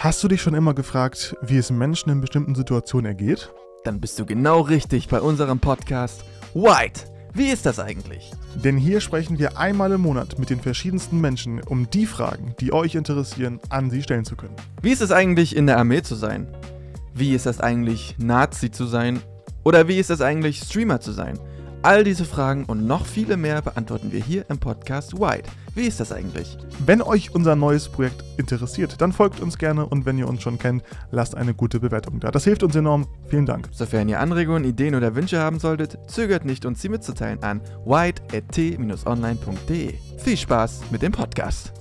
Hast du dich schon immer gefragt, wie es Menschen in bestimmten Situationen ergeht? Dann bist du genau richtig bei unserem Podcast White. Wie ist das eigentlich? Denn hier sprechen wir einmal im Monat mit den verschiedensten Menschen, um die Fragen, die euch interessieren, an sie stellen zu können. Wie ist es eigentlich, in der Armee zu sein? Wie ist es eigentlich, Nazi zu sein? Oder wie ist es eigentlich, Streamer zu sein? All diese Fragen und noch viele mehr beantworten wir hier im Podcast White. Wie ist das eigentlich? Wenn euch unser neues Projekt interessiert, dann folgt uns gerne und wenn ihr uns schon kennt, lasst eine gute Bewertung da. Das hilft uns enorm. Vielen Dank. Sofern ihr Anregungen, Ideen oder Wünsche haben solltet, zögert nicht, uns sie mitzuteilen an white.t-online.de. Viel Spaß mit dem Podcast.